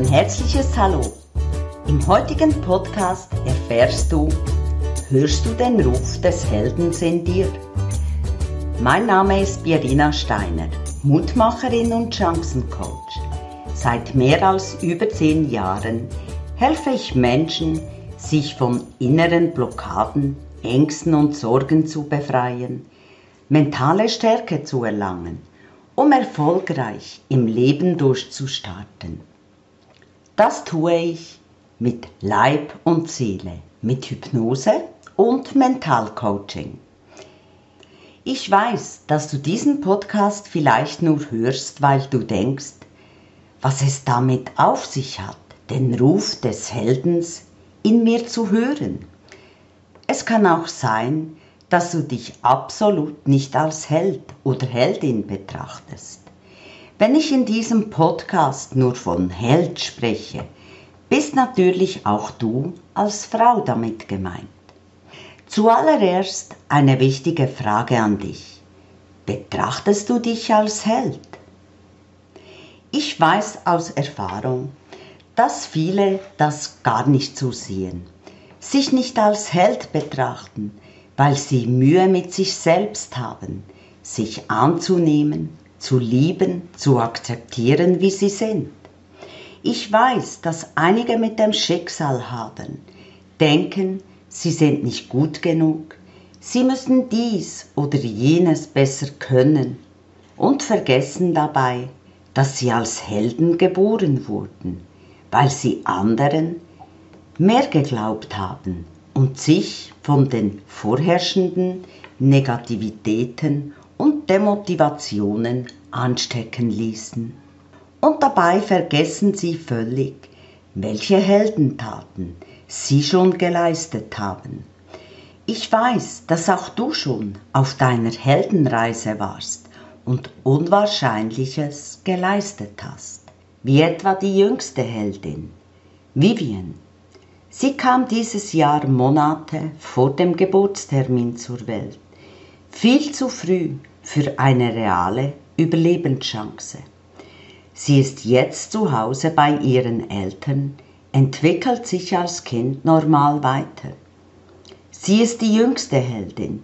ein herzliches Hallo. Im heutigen Podcast erfährst du, hörst du den Ruf des Heldens in dir? Mein Name ist Birina Steiner, Mutmacherin und Chancencoach. Seit mehr als über zehn Jahren helfe ich Menschen, sich von inneren Blockaden, Ängsten und Sorgen zu befreien, mentale Stärke zu erlangen, um erfolgreich im Leben durchzustarten. Das tue ich mit Leib und Seele, mit Hypnose und Mentalcoaching. Ich weiß, dass du diesen Podcast vielleicht nur hörst, weil du denkst, was es damit auf sich hat, den Ruf des Heldens in mir zu hören. Es kann auch sein, dass du dich absolut nicht als Held oder Heldin betrachtest. Wenn ich in diesem Podcast nur von Held spreche, bist natürlich auch du als Frau damit gemeint. Zuallererst eine wichtige Frage an dich. Betrachtest du dich als Held? Ich weiß aus Erfahrung, dass viele das gar nicht so sehen, sich nicht als Held betrachten, weil sie Mühe mit sich selbst haben, sich anzunehmen, zu lieben, zu akzeptieren, wie sie sind. Ich weiß, dass einige mit dem Schicksal haben, denken, sie sind nicht gut genug, sie müssen dies oder jenes besser können und vergessen dabei, dass sie als Helden geboren wurden, weil sie anderen mehr geglaubt haben und sich von den vorherrschenden Negativitäten und Demotivationen anstecken ließen. Und dabei vergessen sie völlig, welche Heldentaten sie schon geleistet haben. Ich weiß, dass auch du schon auf deiner Heldenreise warst und Unwahrscheinliches geleistet hast, wie etwa die jüngste Heldin, Vivian. Sie kam dieses Jahr Monate vor dem Geburtstermin zur Welt, viel zu früh für eine reale Überlebenschance. Sie ist jetzt zu Hause bei ihren Eltern, entwickelt sich als Kind normal weiter. Sie ist die jüngste Heldin,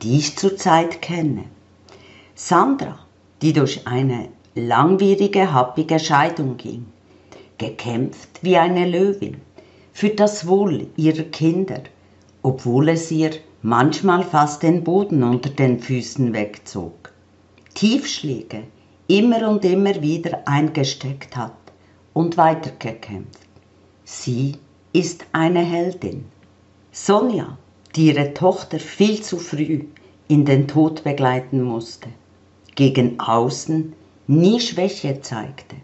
die ich zurzeit kenne. Sandra, die durch eine langwierige, happige Scheidung ging, gekämpft wie eine Löwin für das Wohl ihrer Kinder, obwohl es ihr manchmal fast den Boden unter den Füßen wegzog. Tiefschläge immer und immer wieder eingesteckt hat und weitergekämpft. Sie ist eine Heldin. Sonja, die ihre Tochter viel zu früh in den Tod begleiten musste, gegen außen nie Schwäche zeigte,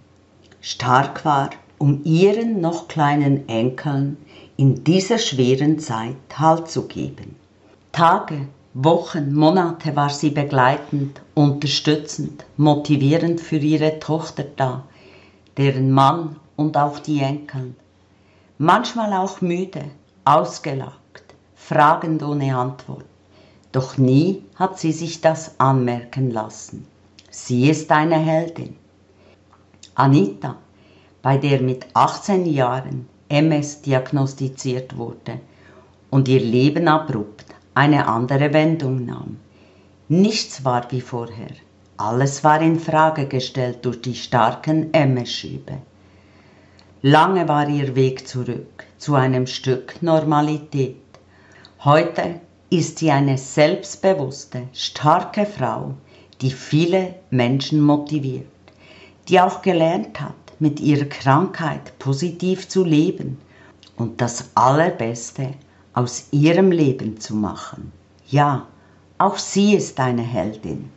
stark war, um ihren noch kleinen Enkeln in dieser schweren Zeit Halt zu geben. Tage, Wochen, Monate war sie begleitend, unterstützend, motivierend für ihre Tochter da, deren Mann und auch die Enkel. Manchmal auch müde, ausgelagt, fragend ohne Antwort. Doch nie hat sie sich das anmerken lassen. Sie ist eine Heldin. Anita, bei der mit 18 Jahren MS diagnostiziert wurde und ihr Leben abrupt eine andere Wendung nahm. Nichts war wie vorher. Alles war in Frage gestellt durch die starken MS-Schübe. Lange war ihr Weg zurück zu einem Stück Normalität. Heute ist sie eine selbstbewusste, starke Frau, die viele Menschen motiviert, die auch gelernt hat, mit ihrer Krankheit positiv zu leben und das Allerbeste aus ihrem Leben zu machen. Ja, auch sie ist eine Heldin.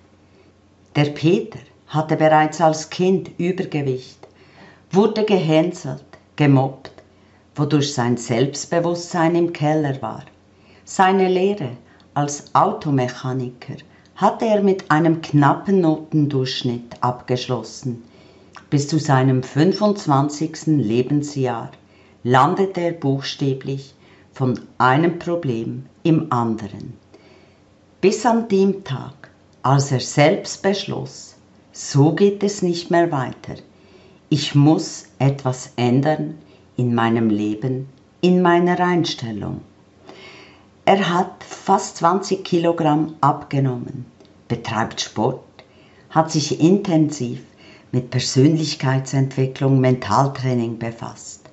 Der Peter hatte bereits als Kind Übergewicht, wurde gehänselt, gemobbt, wodurch sein Selbstbewusstsein im Keller war. Seine Lehre als Automechaniker hatte er mit einem knappen Notendurchschnitt abgeschlossen. Bis zu seinem 25. Lebensjahr landete er buchstäblich von einem Problem im anderen. Bis an dem Tag, als er selbst beschloss, so geht es nicht mehr weiter. ich muss etwas ändern in meinem Leben, in meiner Einstellung. Er hat fast 20 Kilogramm abgenommen, betreibt Sport, hat sich intensiv mit Persönlichkeitsentwicklung, Mentaltraining befasst,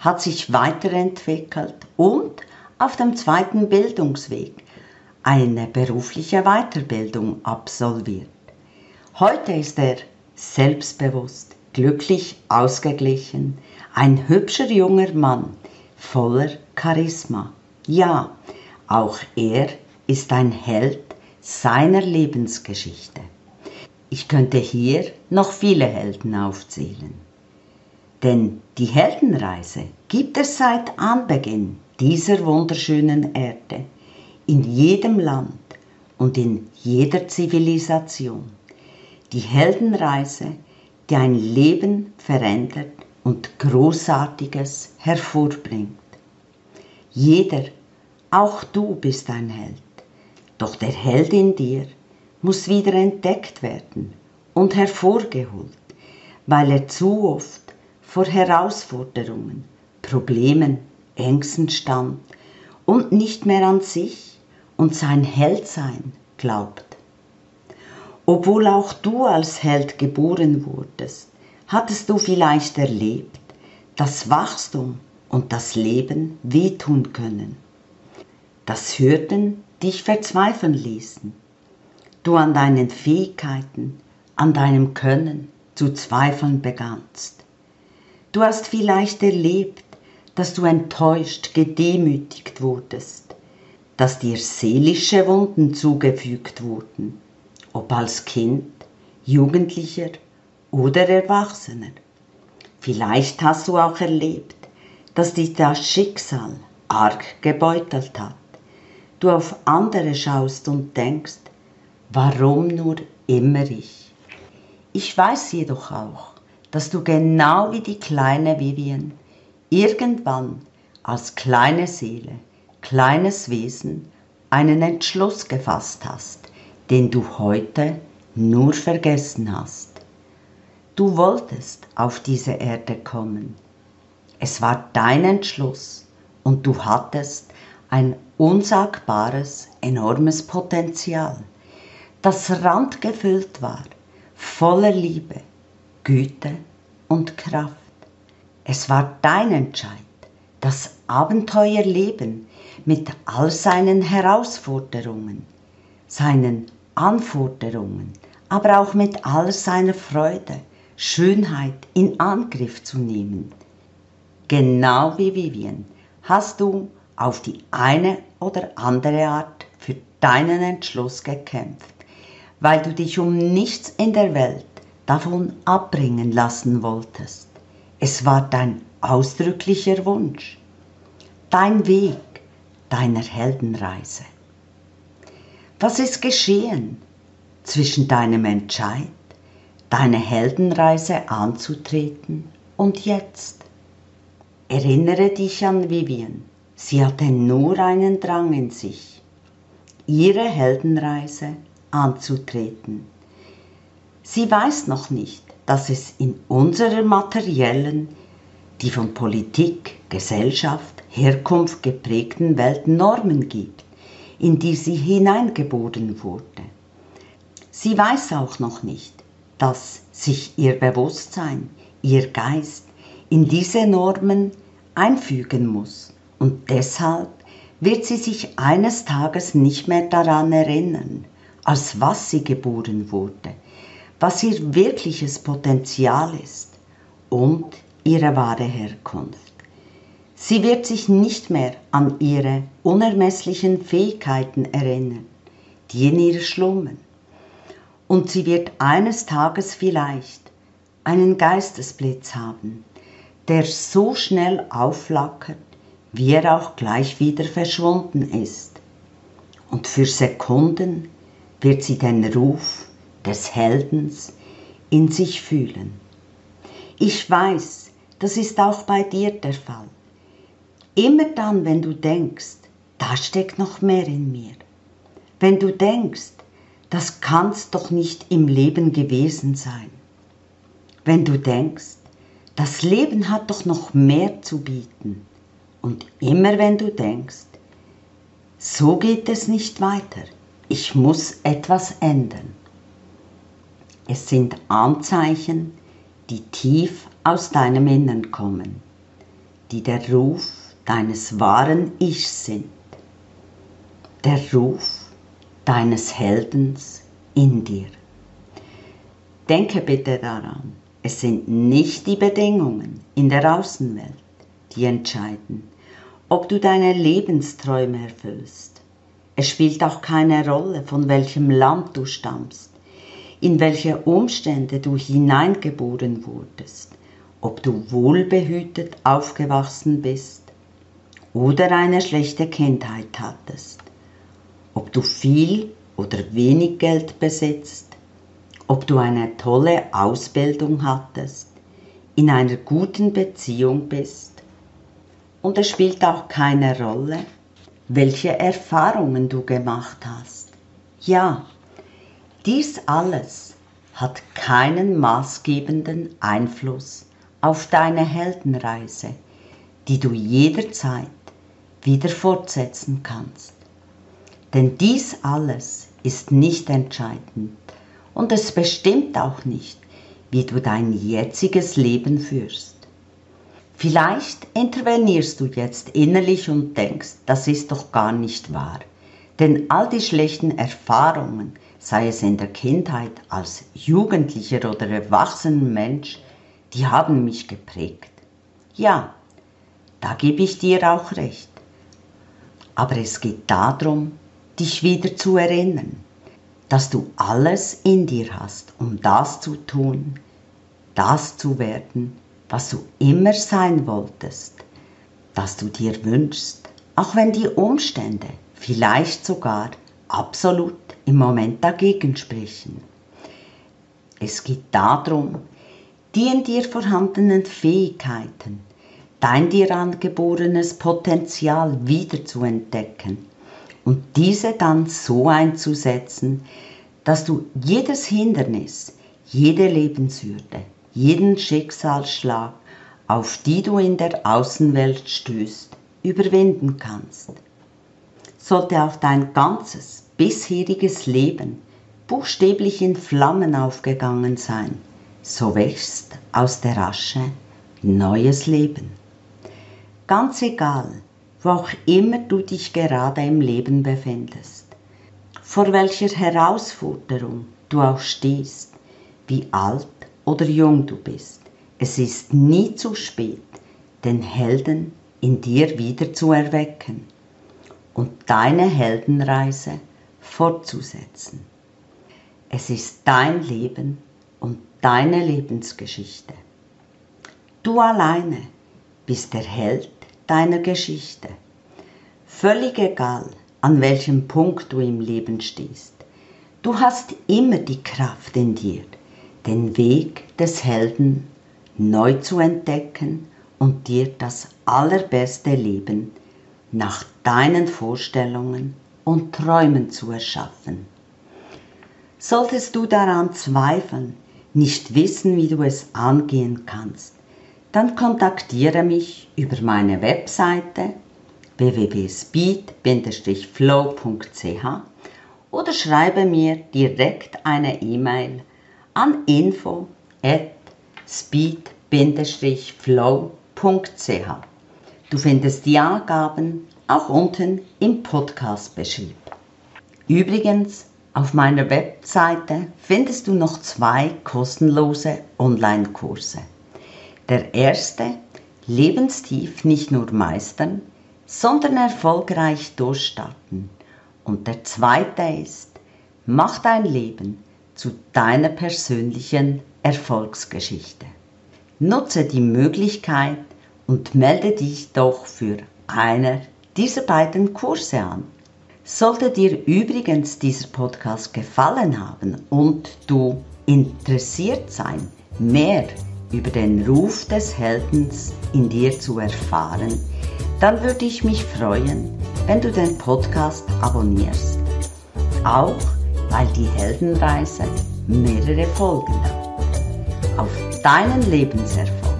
hat sich weiterentwickelt und auf dem zweiten Bildungsweg eine berufliche Weiterbildung absolviert. Heute ist er selbstbewusst, glücklich, ausgeglichen, ein hübscher junger Mann voller Charisma. Ja, auch er ist ein Held seiner Lebensgeschichte. Ich könnte hier noch viele Helden aufzählen. Denn die Heldenreise gibt es seit Anbeginn dieser wunderschönen Erde, in jedem Land und in jeder Zivilisation. Die Heldenreise, die ein Leben verändert und Großartiges hervorbringt. Jeder, auch du bist ein Held. Doch der Held in dir muss wieder entdeckt werden und hervorgeholt, weil er zu oft vor Herausforderungen, Problemen, Ängsten stand und nicht mehr an sich und sein Heldsein glaubt. Obwohl auch du als Held geboren wurdest, hattest du vielleicht erlebt, dass Wachstum und das Leben wehtun können, dass Hürden dich verzweifeln ließen, du an deinen Fähigkeiten, an deinem Können zu zweifeln begannst. Du hast vielleicht erlebt, dass du enttäuscht, gedemütigt wurdest, dass dir seelische Wunden zugefügt wurden, ob als Kind, Jugendlicher oder Erwachsener. Vielleicht hast du auch erlebt, dass dich das Schicksal arg gebeutelt hat. Du auf andere schaust und denkst, Warum nur immer ich? Ich weiß jedoch auch, dass du genau wie die kleine Vivian irgendwann als kleine Seele, kleines Wesen einen Entschluss gefasst hast, den du heute nur vergessen hast. Du wolltest auf diese Erde kommen. Es war dein Entschluss und du hattest ein unsagbares, enormes Potenzial das randgefüllt war, voller Liebe, Güte und Kraft. Es war dein Entscheid, das Abenteuerleben mit all seinen Herausforderungen, seinen Anforderungen, aber auch mit all seiner Freude, Schönheit in Angriff zu nehmen. Genau wie Vivian hast du auf die eine oder andere Art für deinen Entschluss gekämpft weil du dich um nichts in der Welt davon abbringen lassen wolltest. Es war dein ausdrücklicher Wunsch, dein Weg deiner Heldenreise. Was ist geschehen zwischen deinem Entscheid, deine Heldenreise anzutreten und jetzt? Erinnere dich an Vivian. Sie hatte nur einen Drang in sich. Ihre Heldenreise anzutreten. Sie weiß noch nicht, dass es in unserer materiellen, die von Politik, Gesellschaft, Herkunft geprägten Welt Normen gibt, in die sie hineingeboren wurde. Sie weiß auch noch nicht, dass sich ihr Bewusstsein, ihr Geist in diese Normen einfügen muss und deshalb wird sie sich eines Tages nicht mehr daran erinnern, als was sie geboren wurde, was ihr wirkliches Potenzial ist und ihre wahre Herkunft. Sie wird sich nicht mehr an ihre unermesslichen Fähigkeiten erinnern, die in ihr schlummern. Und sie wird eines Tages vielleicht einen Geistesblitz haben, der so schnell aufflackert, wie er auch gleich wieder verschwunden ist. Und für Sekunden wird sie den Ruf des Heldens in sich fühlen. Ich weiß, das ist auch bei dir der Fall. Immer dann, wenn du denkst, da steckt noch mehr in mir. Wenn du denkst, das kann's doch nicht im Leben gewesen sein. wenn du denkst, das Leben hat doch noch mehr zu bieten. Und immer wenn du denkst, so geht es nicht weiter, ich muss etwas ändern. Es sind Anzeichen, die tief aus deinem Innern kommen, die der Ruf deines wahren Ichs sind, der Ruf deines Heldens in dir. Denke bitte daran, es sind nicht die Bedingungen in der Außenwelt, die entscheiden, ob du deine Lebensträume erfüllst. Es spielt auch keine Rolle, von welchem Land du stammst, in welche Umstände du hineingeboren wurdest, ob du wohlbehütet aufgewachsen bist oder eine schlechte Kindheit hattest, ob du viel oder wenig Geld besitzt, ob du eine tolle Ausbildung hattest, in einer guten Beziehung bist. Und es spielt auch keine Rolle, welche Erfahrungen du gemacht hast. Ja, dies alles hat keinen maßgebenden Einfluss auf deine Heldenreise, die du jederzeit wieder fortsetzen kannst. Denn dies alles ist nicht entscheidend und es bestimmt auch nicht, wie du dein jetziges Leben führst. Vielleicht intervenierst du jetzt innerlich und denkst, das ist doch gar nicht wahr. Denn all die schlechten Erfahrungen, sei es in der Kindheit als Jugendlicher oder erwachsener Mensch, die haben mich geprägt. Ja, da gebe ich dir auch recht. Aber es geht darum, dich wieder zu erinnern, dass du alles in dir hast, um das zu tun, das zu werden, was du immer sein wolltest, das du dir wünschst, auch wenn die Umstände vielleicht sogar absolut im Moment dagegen sprechen. Es geht darum, die in dir vorhandenen Fähigkeiten, dein dir angeborenes Potenzial wieder zu entdecken und diese dann so einzusetzen, dass du jedes Hindernis, jede Lebenshürde, jeden Schicksalsschlag, auf die du in der Außenwelt stößt, überwinden kannst. Sollte auch dein ganzes bisheriges Leben buchstäblich in Flammen aufgegangen sein, so wächst aus der Asche neues Leben. Ganz egal, wo auch immer du dich gerade im Leben befindest, vor welcher Herausforderung du auch stehst, wie alt oder jung du bist. Es ist nie zu spät, den Helden in dir wieder zu erwecken und deine Heldenreise fortzusetzen. Es ist dein Leben und deine Lebensgeschichte. Du alleine bist der Held deiner Geschichte. Völlig egal, an welchem Punkt du im Leben stehst. Du hast immer die Kraft in dir, den Weg des Helden neu zu entdecken und dir das allerbeste Leben nach deinen Vorstellungen und Träumen zu erschaffen. Solltest du daran zweifeln, nicht wissen, wie du es angehen kannst, dann kontaktiere mich über meine Webseite www.speed-flow.ch oder schreibe mir direkt eine E-Mail an info at speed-flow.ch. Du findest die Angaben auch unten im Podcast-Beschrieb. Übrigens, auf meiner Webseite findest du noch zwei kostenlose Online-Kurse. Der erste, lebenstief nicht nur meistern, sondern erfolgreich durchstarten. Und der zweite ist, mach dein Leben zu deiner persönlichen Erfolgsgeschichte. Nutze die Möglichkeit und melde dich doch für einer dieser beiden Kurse an. Sollte dir übrigens dieser Podcast gefallen haben und du interessiert sein, mehr über den Ruf des Heldens in dir zu erfahren, dann würde ich mich freuen, wenn du den Podcast abonnierst. Auch weil die Heldenreise mehrere Folgen hat. Auf deinen Lebenserfolg.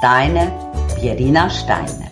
Deine Pierina Steiner.